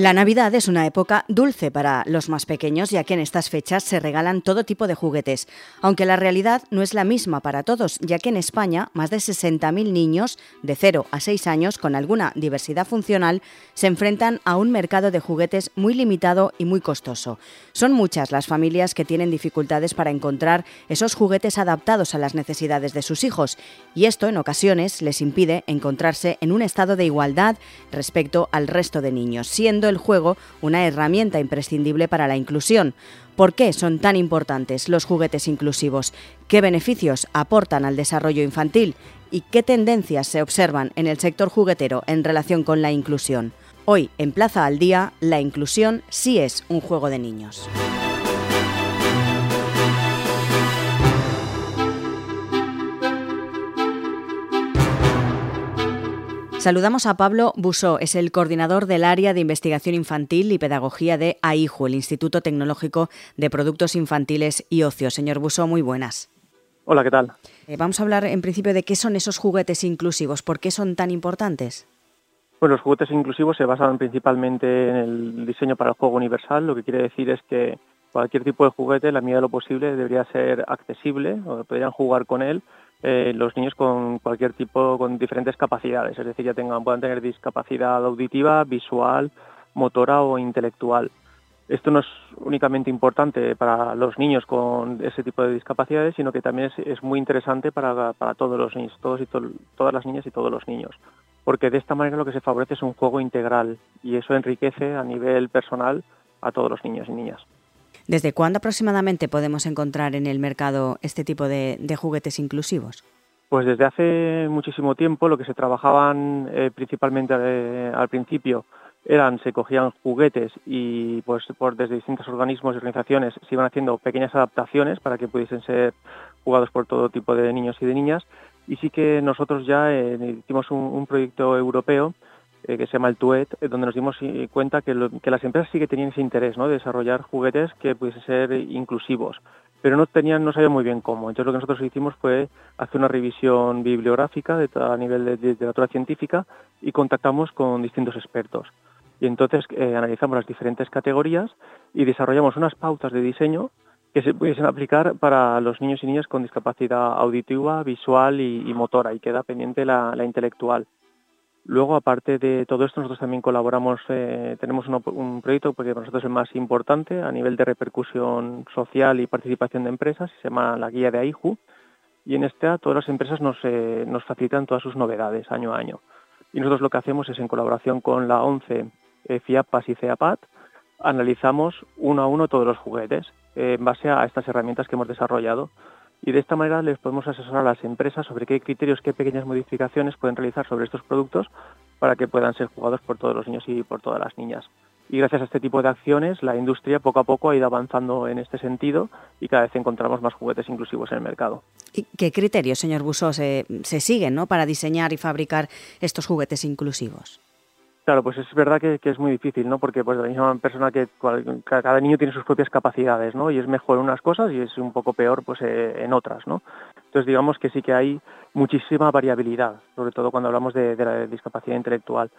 La Navidad es una época dulce para los más pequeños, ya que en estas fechas se regalan todo tipo de juguetes, aunque la realidad no es la misma para todos, ya que en España más de 60.000 niños de 0 a 6 años con alguna diversidad funcional se enfrentan a un mercado de juguetes muy limitado y muy costoso. Son muchas las familias que tienen dificultades para encontrar esos juguetes adaptados a las necesidades de sus hijos, y esto en ocasiones les impide encontrarse en un estado de igualdad respecto al resto de niños, siendo el juego una herramienta imprescindible para la inclusión. ¿Por qué son tan importantes los juguetes inclusivos? ¿Qué beneficios aportan al desarrollo infantil? ¿Y qué tendencias se observan en el sector juguetero en relación con la inclusión? Hoy, en Plaza al Día, la inclusión sí es un juego de niños. Saludamos a Pablo Busó, es el coordinador del área de investigación infantil y pedagogía de AIJU, el Instituto Tecnológico de Productos Infantiles y Ocio. Señor Busó, muy buenas. Hola, ¿qué tal? Eh, vamos a hablar en principio de qué son esos juguetes inclusivos, ¿por qué son tan importantes? Pues los juguetes inclusivos se basan principalmente en el diseño para el juego universal, lo que quiere decir es que cualquier tipo de juguete, en la medida de lo posible, debería ser accesible o podrían jugar con él eh, los niños con cualquier tipo, con diferentes capacidades, es decir, ya tengan, puedan tener discapacidad auditiva, visual, motora o intelectual. Esto no es únicamente importante para los niños con ese tipo de discapacidades, sino que también es, muy interesante para, todos los niños, y todas las niñas y todos los niños, porque de esta manera lo que se favorece es un juego integral y eso enriquece a nivel personal a todos los niños y niñas. ¿Desde cuándo aproximadamente podemos encontrar en el mercado este tipo de, juguetes inclusivos? Pues desde hace muchísimo tiempo lo que se trabajaban eh, principalmente eh, al principio eran, se cogían juguetes y pues por, desde distintos organismos y organizaciones se iban haciendo pequeñas adaptaciones para que pudiesen ser jugados por todo tipo de niños y de niñas. Y sí que nosotros ya eh, hicimos un proyecto europeo eh, que se llama el TUET, eh, donde nos dimos eh, cuenta que, las empresas sí que tenían ese interés de desarrollar juguetes que pudiesen ser inclusivos, pero no tenían, no sabían muy bien cómo. Entonces lo que nosotros hicimos fue hacer una revisión bibliográfica de, a nivel de, literatura científica y contactamos con distintos expertos. Y entonces analizamos las diferentes categorías y desarrollamos unas pautas de diseño que se pudiesen aplicar para los niños y niñas con discapacidad auditiva, visual y, motora, y queda pendiente la intelectual. Luego, aparte de todo esto, nosotros también colaboramos, eh, tenemos un proyecto porque para nosotros es el más importante a nivel de repercusión social y participación de empresas, se llama la guía de AIJU, y en esta todas las empresas nos, eh, nos facilitan todas sus novedades año a año. Y nosotros lo que hacemos es, en colaboración con la ONCE, eh, FIAPAS y CEAPAT, analizamos uno a uno todos los juguetes en base a estas herramientas que hemos desarrollado y de esta manera les podemos asesorar a las empresas sobre qué criterios, qué pequeñas modificaciones pueden realizar sobre estos productos para que puedan ser jugados por todos los niños y por todas las niñas. Y gracias a este tipo de acciones, la industria poco a poco ha ido avanzando en este sentido y cada vez encontramos más juguetes inclusivos en el mercado. ¿Y qué criterios, señor Busó, se, se siguen ¿no? para diseñar y fabricar estos juguetes inclusivos? Claro, pues es verdad que, es muy difícil, ¿no? Porque pues la misma persona que cada niño tiene sus propias capacidades, ¿no? Y es mejor en unas cosas y es un poco peor pues eh, en otras, ¿no? Entonces digamos que sí que hay muchísima variabilidad, sobre todo cuando hablamos de, de la discapacidad intelectual.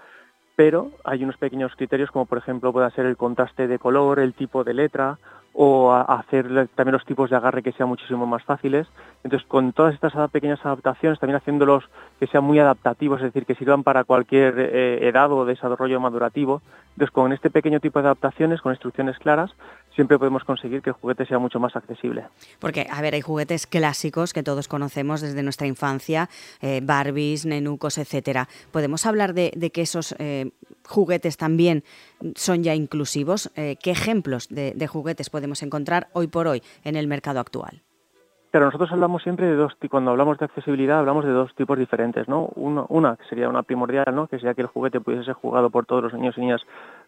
Pero hay unos pequeños criterios como por ejemplo puede ser el contraste de color, el tipo de letra o hacer también los tipos de agarre que sean muchísimo más fáciles. Entonces, con todas estas pequeñas adaptaciones, también haciéndolos que sean muy adaptativos, es decir, que sirvan para cualquier eh, edad o desarrollo madurativo. Entonces, con este pequeño tipo de adaptaciones, con instrucciones claras, siempre podemos conseguir que el juguete sea mucho más accesible. Porque, a ver, hay juguetes clásicos que todos conocemos desde nuestra infancia, eh, Barbies, nenucos, etcétera. ¿Podemos hablar de, que esos eh, juguetes también son ya inclusivos? Eh, ¿Qué ejemplos de, juguetes podemos encontrar hoy por hoy en el mercado actual? Pero nosotros hablamos siempre de dos, cuando hablamos de accesibilidad hablamos de dos tipos diferentes, ¿no? una que sería una primordial, ¿no? Que sería que el juguete pudiese ser jugado por todos los niños y niñas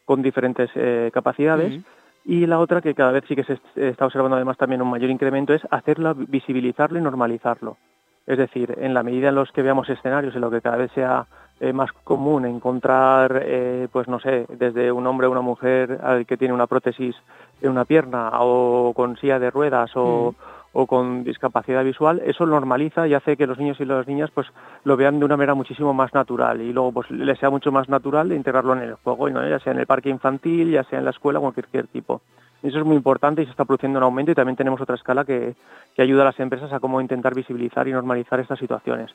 con diferentes capacidades. Y la otra, que cada vez sí que se está observando además también un mayor incremento, es hacerlo, visibilizarlo y normalizarlo. Es decir, en la medida en los que veamos escenarios en los que cada vez sea eh, más común encontrar, eh, pues no sé, desde un hombre o una mujer al que tiene una prótesis en una pierna o con silla de ruedas o, o con discapacidad visual, eso normaliza y hace que los niños y las niñas pues lo vean de una manera muchísimo más natural y luego pues les sea mucho más natural integrarlo en el juego, ya sea en el parque infantil, ya sea en la escuela o cualquier tipo. Eso es muy importante y se está produciendo un aumento y también tenemos otra escala que, que ayuda a las empresas a cómo intentar visibilizar y normalizar estas situaciones.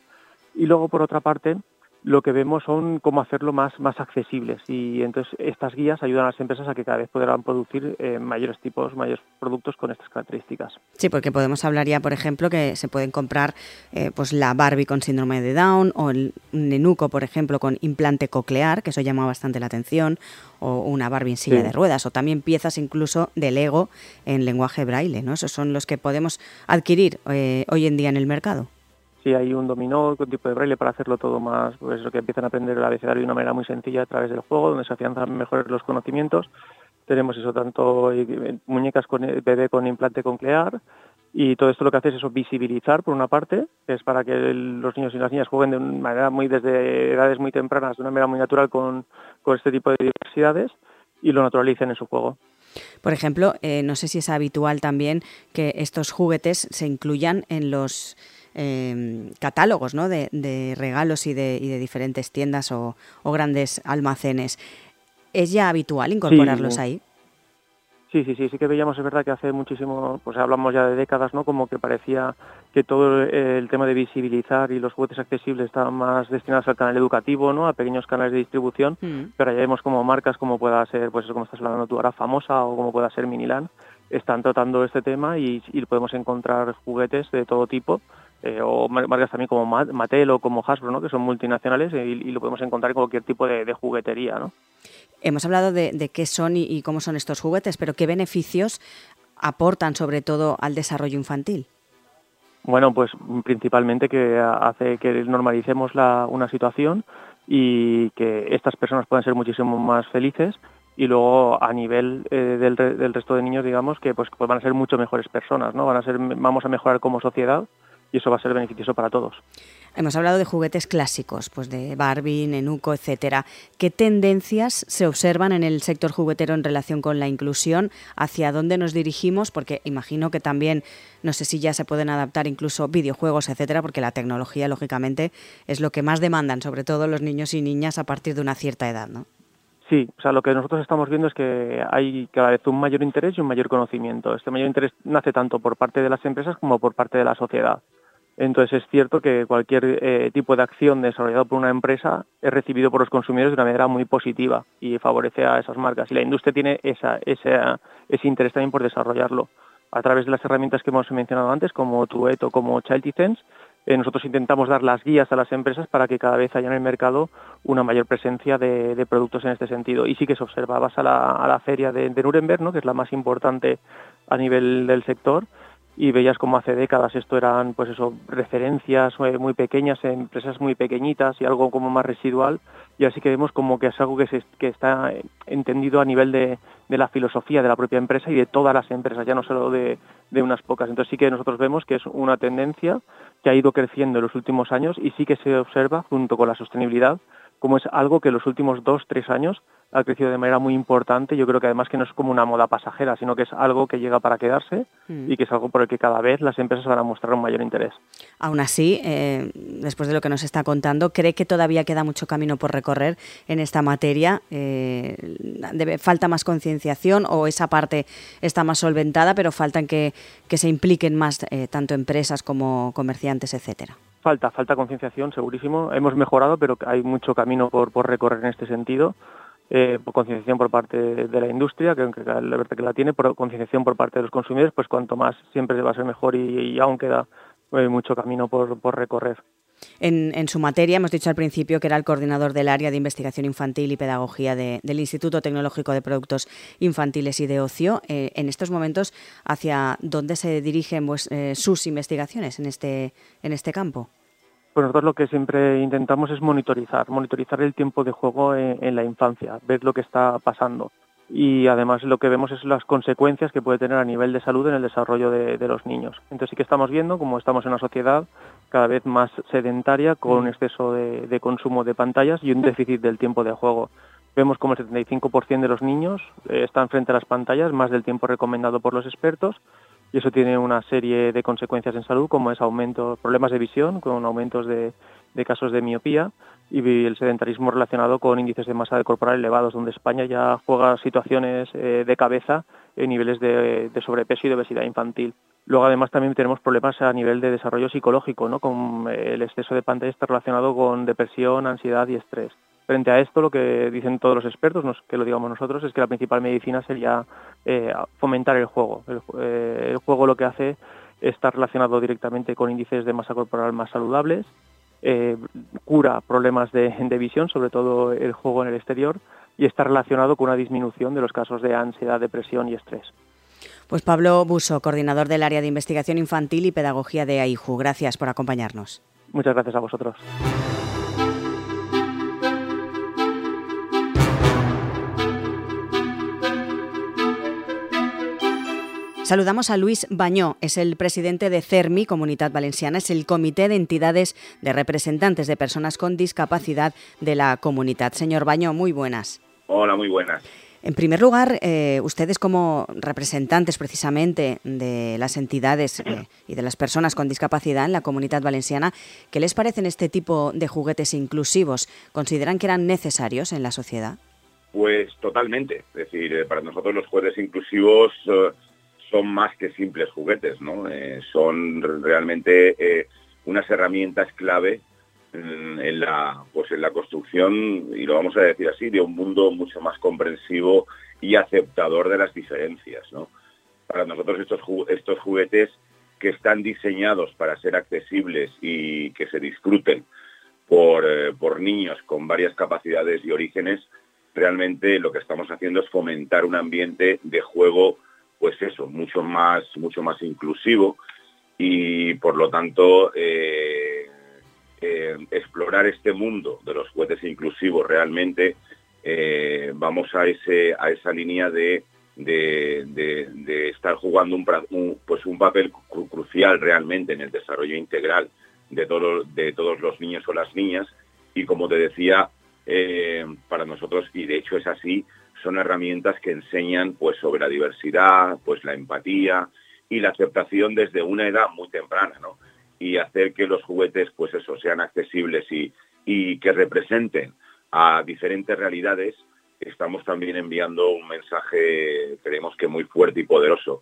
Y luego, por otra parte, lo que vemos son cómo hacerlo más, más accesibles y entonces estas guías ayudan a las empresas a que cada vez podrán producir eh, mayores tipos, mayores productos con estas características. Sí, porque podemos hablar ya, por ejemplo, que se pueden comprar eh, pues la Barbie con síndrome de Down o el Nenuco, por ejemplo, con implante coclear, que eso llama bastante la atención, o una Barbie en silla de ruedas, o también piezas incluso de Lego en lenguaje braille, ¿no? Esos son los que podemos adquirir eh, hoy en día en el mercado si hay un dominó con tipo de braille para hacerlo todo más, pues eso que empiezan a aprender el abecedario de una manera muy sencilla a través del juego, donde se afianzan mejor los conocimientos. Tenemos eso tanto eh, muñecas con eh, bebé con implante conclear y todo esto lo que hace es eso visibilizar por una parte, es para que los niños y las niñas jueguen de una manera muy desde edades muy tempranas, de una manera muy natural con, con este tipo de diversidades y lo naturalicen en su juego. Por ejemplo, eh, no sé si es habitual también que estos juguetes se incluyan en los Em, catálogos ¿no? de, regalos y de, y de, diferentes tiendas o, grandes almacenes. ¿Es ya habitual incorporarlos ahí? Sí, sí, sí, sí que veíamos, es verdad que hace muchísimo, pues hablamos ya de décadas, ¿no? Como que parecía que todo el tema de visibilizar y los juguetes accesibles estaban más destinados al canal educativo, ¿no? A pequeños canales de distribución, mm. pero ya vemos como marcas como pueda ser, pues eso como estás hablando tú ahora, famosa o como pueda ser Miniland, están tratando este tema y, y podemos encontrar juguetes de todo tipo eh, o marcas también como Mattel o como Hasbro, ¿no? que son multinacionales y, lo podemos encontrar en cualquier tipo de, juguetería. ¿no? Hemos hablado de, qué son y, cómo son estos juguetes, pero ¿qué beneficios aportan sobre todo al desarrollo infantil? Bueno, pues principalmente que hace que normalicemos la, una situación y que estas personas puedan ser muchísimo más felices y luego a nivel eh, del, del, resto de niños digamos que pues, pues, van a ser mucho mejores personas no van a ser vamos a mejorar como sociedad y eso va a ser beneficioso para todos. Hemos hablado de juguetes clásicos, pues de Barbie, Nenuco, etcétera. ¿Qué tendencias se observan en el sector juguetero en relación con la inclusión? ¿Hacia dónde nos dirigimos? Porque imagino que también, no sé si ya se pueden adaptar incluso videojuegos, etcétera, porque la tecnología, lógicamente, es lo que más demandan, sobre todo los niños y niñas a partir de una cierta edad, ¿no? Sí, o sea, lo que nosotros estamos viendo es que hay cada vez un mayor interés y un mayor conocimiento. Este mayor interés nace tanto por parte de las empresas como por parte de la sociedad. Entonces es cierto que cualquier eh, tipo de acción desarrollado por una empresa es recibido por los consumidores de una manera muy positiva y favorece a esas marcas. Y la industria tiene esa, ese interés también por desarrollarlo. A través de las herramientas que hemos mencionado antes, como Tuet como Child eh, nosotros intentamos dar las guías a las empresas para que cada vez haya en el mercado una mayor presencia de, productos en este sentido. Y sí que se observa, vas a la, feria de, de Nuremberg, ¿no? que es la más importante a nivel del sector, y veías como hace décadas esto eran pues eso referencias eh, muy pequeñas empresas muy pequeñitas y algo como más residual. Y así que vemos como que es algo que, se, que está entendido a nivel de, de, la filosofía de la propia empresa y de todas las empresas ya no solo de, de unas pocas. Entonces sí que nosotros vemos que es una tendencia que ha ido creciendo en los últimos años y sí que se observa junto con la sostenibilidad como es algo que en los últimos dos tres años ha crecido de manera muy importante. Yo creo que además que no es como una moda pasajera, sino que es algo que llega para quedarse mm. y que es algo por el que cada vez las empresas van a mostrar un mayor interés. Aún así, eh, después de lo que nos está contando, ¿cree que todavía queda mucho camino por recorrer en esta materia? Eh, ¿Falta más concienciación o esa parte está más solventada, pero faltan que, que se impliquen más eh, tanto empresas como comerciantes, etcétera? Falta, falta concienciación, segurísimo. Hemos mejorado, pero hay mucho camino por, por recorrer en este sentido eh, concienciación por parte de la industria, que aunque la verdad que la tiene, por concienciación por parte de los consumidores, pues cuanto más siempre va a ser mejor y, aún queda eh, mucho camino por, recorrer. En, su materia, hemos dicho al principio que era el coordinador del área de investigación infantil y pedagogía del Instituto Tecnológico de Productos Infantiles y de Ocio. Eh, en estos momentos, ¿hacia dónde se dirigen sus investigaciones en este, en este campo? Pues nosotros lo que siempre intentamos es monitorizar, monitorizar el tiempo de juego en, la infancia, ver lo que está pasando. Y además lo que vemos es las consecuencias que puede tener a nivel de salud en el desarrollo de, los niños. Entonces sí que estamos viendo como estamos en una sociedad cada vez más sedentaria con un mm. exceso de, consumo de pantallas y un déficit del tiempo de juego. Vemos como el 75% de los niños eh, están frente a las pantallas más del tiempo recomendado por los expertos y eso tiene una serie de consecuencias en salud como es aumento, problemas de visión con aumentos de, casos de miopía y el sedentarismo relacionado con índices de masa corporal elevados, donde España ya juega situaciones eh, de cabeza en niveles de, sobrepeso y de obesidad infantil. Luego además también tenemos problemas a nivel de desarrollo psicológico, ¿no? con el exceso de pantalla está relacionado con depresión, ansiedad y estrés. Frente a esto, lo que dicen todos los expertos, no que lo digamos nosotros, es que la principal medicina sería eh, fomentar el juego. Eh, el, juego lo que hace está relacionado directamente con índices de masa corporal más saludables, eh, cura problemas de, visión, sobre todo el juego en el exterior, y está relacionado con una disminución de los casos de ansiedad, depresión y estrés. Pues Pablo Buso, coordinador del área de investigación infantil y pedagogía de AIJU, gracias por acompañarnos. Muchas gracias a vosotros. Saludamos a Luis Bañó, es el presidente de CERMI, Comunidad Valenciana, es el Comité de Entidades de Representantes de Personas con Discapacidad de la Comunidad. Señor Bañó, muy buenas. Hola, muy buenas. En primer lugar, eh, ustedes como representantes precisamente de las entidades eh, y de las personas con discapacidad en la comunidad valenciana, ¿qué les parecen este tipo de juguetes inclusivos? ¿Consideran que eran necesarios en la sociedad? Pues totalmente. Es decir, eh, para nosotros los juguetes inclusivos son más que simples juguetes, ¿no? Eh, son realmente eh, unas herramientas clave mm, en, la, pues en la construcción, y lo vamos a decir así, de un mundo mucho más comprensivo y aceptador de las diferencias, ¿no? Para nosotros estos, juguetes que están diseñados para ser accesibles y que se disfruten por, eh, por niños con varias capacidades y orígenes, realmente lo que estamos haciendo es fomentar un ambiente de juego pues eso, mucho más, mucho más inclusivo y por lo tanto eh, eh, explorar este mundo de los juguetes inclusivos realmente eh, vamos a ese a esa línea de, de, estar jugando un, pues un papel crucial realmente en el desarrollo integral de, todo, de todos los niños o las niñas. Y como te decía para nosotros y de hecho es así son herramientas que enseñan pues sobre la diversidad, pues la empatía y la aceptación desde una edad muy temprana, ¿no? Y hacer que los juguetes pues eso sean accesibles y, y que representen a diferentes realidades, estamos también enviando un mensaje, creemos que muy fuerte y poderoso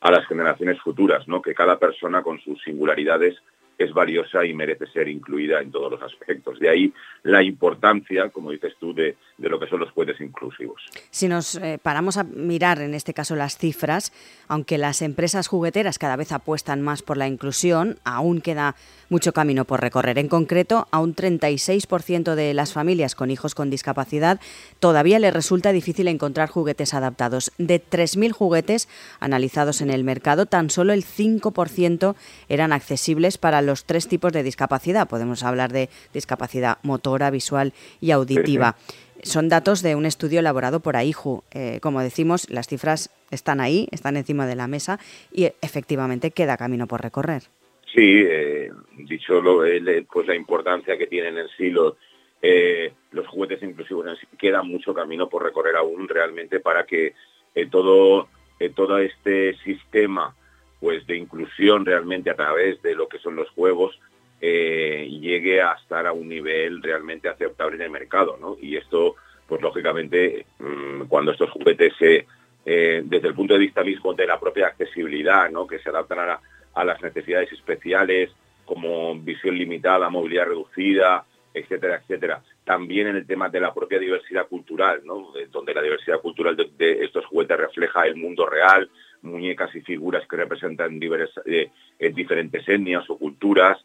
a las generaciones futuras, ¿no? Que cada persona con sus singularidades es valiosa y merece ser incluida en todos los aspectos. De ahí la importancia, como dices tú, de, lo que son los juguetes inclusivos. Si nos eh, paramos a mirar en este caso las cifras, aunque las empresas jugueteras cada vez apuestan más por la inclusión, aún queda mucho camino por recorrer. En concreto, a un 36% de las familias con hijos con discapacidad todavía les resulta difícil encontrar juguetes adaptados. De 3.000 juguetes analizados en el mercado, tan solo el 5% eran accesibles para los tres tipos de discapacidad. Podemos hablar de discapacidad motora, visual y auditiva. Son datos de un estudio elaborado por AIJU. Eh, como decimos, las cifras están ahí, están encima de la mesa y efectivamente queda camino por recorrer. Sí, eh, dicho lo, pues la importancia que tienen en sí los, eh, los juguetes inclusivos en sí, queda mucho camino por recorrer aún realmente para que todo, todo este sistema pues de inclusión realmente a través de lo que son los juegos eh, llegue a estar a un nivel realmente aceptable en el mercado, ¿no? Y esto, pues lógicamente, mm, cuando estos juguetes se, eh, desde el punto de vista mismo de la propia accesibilidad, ¿no? Que se adaptan a, a las necesidades especiales, como visión limitada, movilidad reducida, etcétera, etcétera. También en el tema de la propia diversidad cultural, ¿no? donde la diversidad cultural de, estos juguetes refleja el mundo real, muñecas y figuras que representan eh, diferentes etnias o culturas.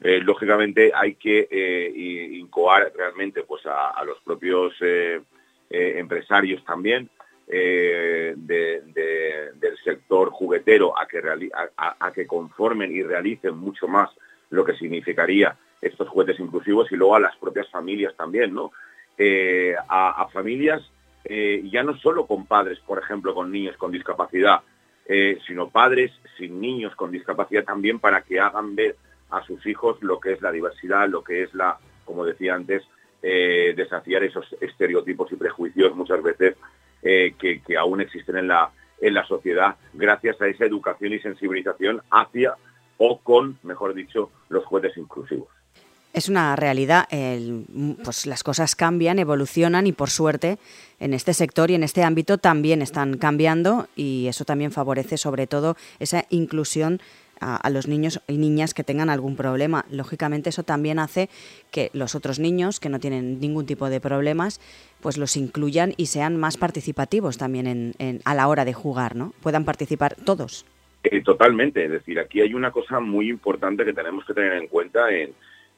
Eh, lógicamente hay que eh, incoar realmente pues a, los propios empresarios también del sector juguetero a que, a que conformen y realicen mucho más lo que significaría estos juguetes inclusivos y luego a las propias familias también, ¿no? a, familias ya no solo con padres, por ejemplo, con niños con discapacidad, eh, sino padres sin niños con discapacidad también para que hagan ver a sus hijos lo que es la diversidad, lo que es la, como decía antes, eh, desafiar esos estereotipos y prejuicios muchas veces eh, que, aún existen en la, en la sociedad gracias a esa educación y sensibilización hacia o con, mejor dicho, los juguetes inclusivos. Es una realidad, pues las cosas cambian, evolucionan y por suerte en este sector y en este ámbito también están cambiando y eso también favorece sobre todo esa inclusión a, los niños y niñas que tengan algún problema. Lógicamente eso también hace que los otros niños que no tienen ningún tipo de problemas pues los incluyan y sean más participativos también en, a la hora de jugar, ¿no? Puedan participar todos. Eh, totalmente, es decir, aquí hay una cosa muy importante que tenemos que tener en cuenta en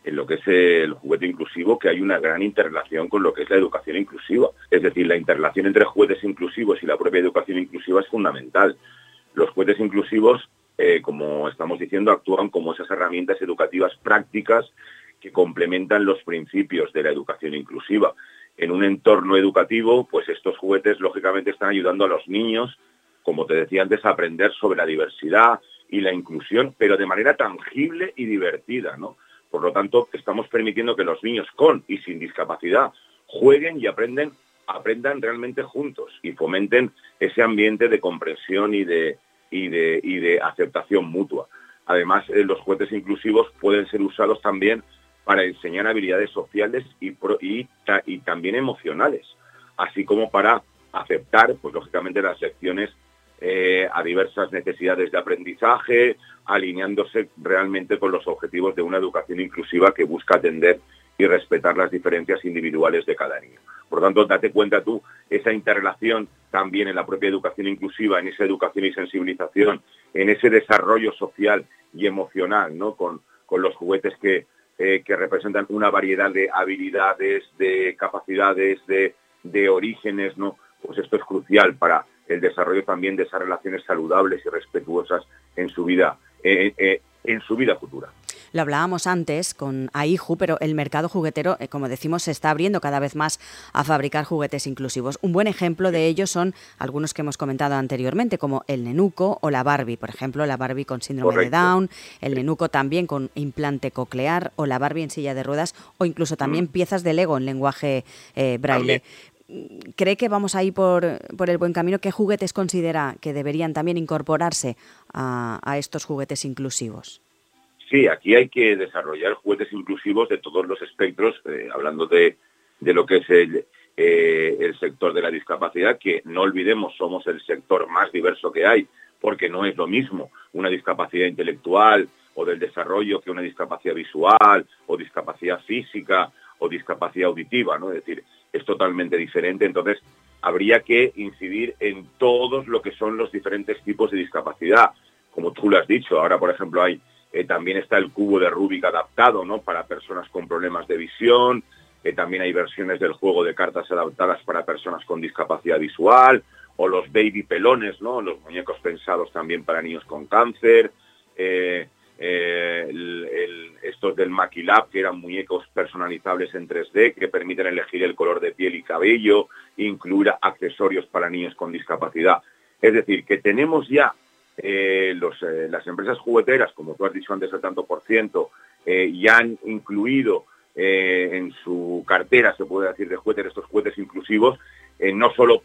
en lo que es el juguete inclusivo, que hay una gran interrelación con lo que es la educación inclusiva. Es decir, la interrelación entre juguetes inclusivos y la propia educación inclusiva es fundamental. Los juguetes inclusivos, eh, como estamos diciendo, actúan como esas herramientas educativas prácticas que complementan los principios de la educación inclusiva. En un entorno educativo, pues estos juguetes lógicamente están ayudando a los niños, como te decía antes, a aprender sobre la diversidad y la inclusión, pero de manera tangible y divertida, ¿no? Por lo tanto, estamos permitiendo que los niños con y sin discapacidad jueguen y aprenden, aprendan realmente juntos y fomenten ese ambiente de comprensión y de, y de, y de aceptación mutua. Además, eh, los juguetes inclusivos pueden ser usados también para enseñar habilidades sociales y, y, también emocionales, así como para aceptar, pues lógicamente, las lecciones eh, a diversas necesidades de aprendizaje, alineándose realmente con los objetivos de una educación inclusiva que busca atender y respetar las diferencias individuales de cada niño. Por lo tanto, date cuenta tú, esa interrelación también en la propia educación inclusiva, en esa educación y sensibilización, en ese desarrollo social y emocional, ¿no? Con, los juguetes que, eh, que representan una variedad de habilidades, de capacidades, de, de orígenes, ¿no? Pues esto es crucial para el desarrollo también de esas relaciones saludables y respetuosas en su vida, eh, eh, en su vida futura. Lo hablábamos antes con AIJU, pero el mercado juguetero, eh, como decimos, se está abriendo cada vez más a fabricar juguetes inclusivos. Un buen ejemplo de ello son algunos que hemos comentado anteriormente, como el Nenuco o la Barbie. Por ejemplo, la Barbie con síndrome de Down, el Nenuco también con implante coclear o la Barbie en silla de ruedas o incluso también mm. piezas de Lego en lenguaje braille. ¿Cree que vamos ahí por, por el buen camino? ¿Qué juguetes considera que deberían también incorporarse a, estos juguetes inclusivos? Sí, aquí hay que desarrollar juguetes inclusivos de todos los espectros, eh, hablando de, lo que es el, eh, el sector de la discapacidad, que no olvidemos somos el sector más diverso que hay, porque no es lo mismo una discapacidad intelectual o del desarrollo que una discapacidad visual o discapacidad física o discapacidad auditiva, ¿no? Es decir, es totalmente diferente. Entonces, habría que incidir en todos lo que son los diferentes tipos de discapacidad. Como tú lo has dicho, ahora, por ejemplo, hay eh, también está el cubo de Rubik adaptado, ¿no? Para personas con problemas de visión. Eh, también hay versiones del juego de cartas adaptadas para personas con discapacidad visual o los baby pelones, ¿no? Los muñecos pensados también para niños con cáncer. Eh, eh, estos del Maquilab, que eran muñecos personalizables en 3D, que permiten elegir el color de piel y cabello, incluir accesorios para niños con discapacidad. Es decir, que tenemos ya eh, eh, las empresas jugueteras, como tú has dicho antes, el tanto por ciento, ya han incluido en su cartera, se puede decir, de juguetes, estos juguetes inclusivos, no solo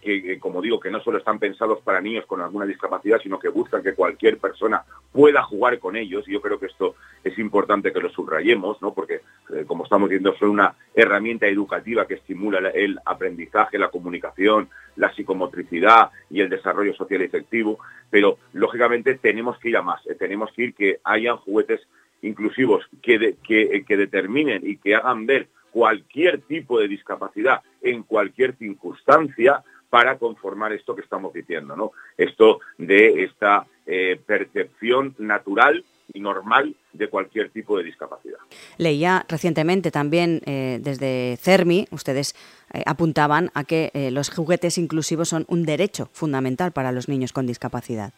que, como digo, que no solo están pensados para niños con alguna discapacidad, sino que buscan que cualquier persona pueda jugar con ellos. Y yo creo que esto es importante que lo subrayemos, ¿no? porque, eh, como estamos viendo, son una herramienta educativa que estimula el aprendizaje, la comunicación, la psicomotricidad y el desarrollo social efectivo. Pero, lógicamente, tenemos que ir a más. Eh, tenemos que ir que hayan juguetes inclusivos que, que, que determinen y que hagan ver cualquier tipo de discapacidad en cualquier circunstancia para conformar esto que estamos diciendo, ¿no? Esto de esta eh, percepción natural y normal de cualquier tipo de discapacidad. Leía recientemente también eh, desde CERMI, ustedes eh, apuntaban a que los juguetes inclusivos son un derecho fundamental para los niños con discapacidad.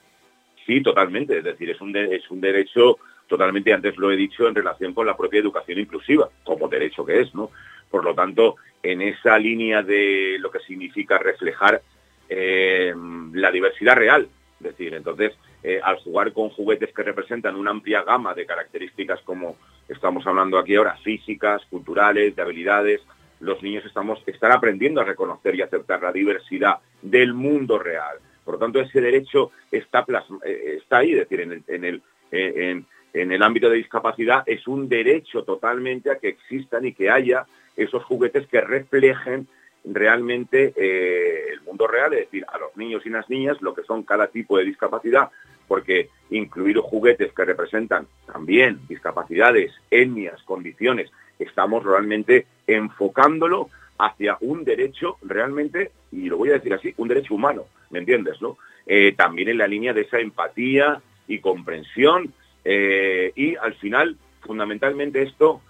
Sí, totalmente. Es decir, es un, es un derecho totalmente, antes lo he dicho, en relación con la propia educación inclusiva, como derecho que es, ¿no? Por lo tanto, en esa línea de lo que significa reflejar eh, la diversidad real. Es decir, entonces, eh, al jugar con juguetes que representan una amplia gama de características como estamos hablando aquí ahora, físicas, culturales, de habilidades, los niños estamos, están aprendiendo a reconocer y aceptar la diversidad del mundo real. Por lo tanto, ese derecho está, eh, está ahí, es decir, en el, en el, en, en el ámbito de discapacidad es un derecho totalmente a que existan y que haya esos juguetes que reflejen realmente eh, el mundo real, es decir, a los niños y las niñas lo que son cada tipo de discapacidad, porque incluir juguetes que representan también discapacidades, etnias, condiciones, estamos realmente enfocándolo hacia un derecho realmente, y lo voy a decir así, un derecho humano, ¿me entiendes? Eh, también en la línea de esa empatía y comprensión, eh, y al final, fundamentalmente esto,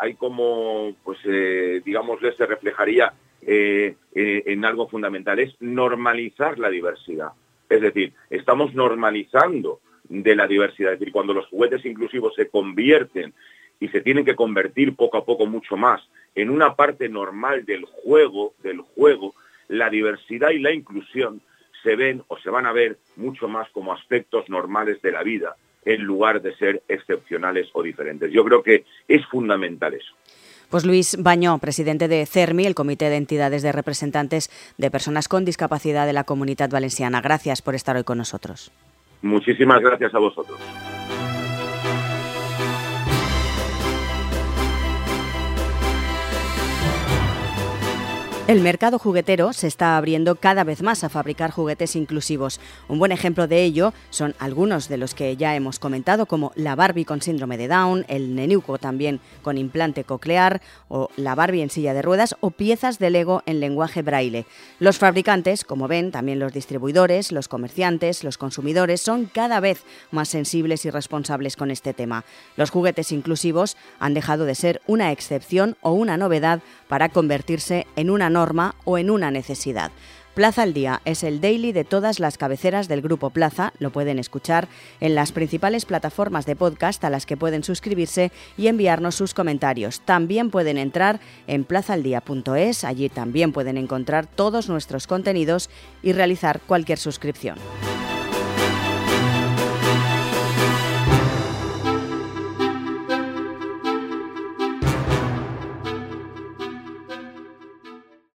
hay como, pues, digamos, se reflejaría eh, eh, en algo fundamental, es normalizar la diversidad. Es decir, estamos normalizando de la diversidad. Es decir, cuando los juguetes inclusivos se convierten y se tienen que convertir poco a poco mucho más en una parte normal del juego, del juego, la diversidad y la inclusión se ven o se van a ver mucho más como aspectos normales de la vida en lugar de ser excepcionales o diferentes. Yo creo que es fundamental eso. Pues Luis Bañó, presidente de CERMI, el Comité de Entidades de Representantes de Personas con Discapacidad de la Comunidad Valenciana. Gracias por estar hoy con nosotros. Muchísimas gracias a vosotros. El mercado juguetero se está abriendo cada vez más a fabricar juguetes inclusivos. Un buen ejemplo de ello son algunos de los que ya hemos comentado, como la Barbie con síndrome de Down, el Nenuco también con implante coclear, o la Barbie en silla de ruedas, o piezas de Lego en lenguaje braille. Los fabricantes, como ven, también los distribuidores, los comerciantes, los consumidores, son cada vez más sensibles y responsables con este tema. Los juguetes inclusivos han dejado de ser una excepción o una novedad para convertirse en una norma o en una necesidad. Plaza al Día es el daily de todas las cabeceras del Grupo Plaza. Lo pueden escuchar en las principales plataformas de podcast a las que pueden suscribirse y enviarnos sus comentarios. También pueden entrar en plazaldía.es, allí también pueden encontrar todos nuestros contenidos y realizar cualquier suscripción.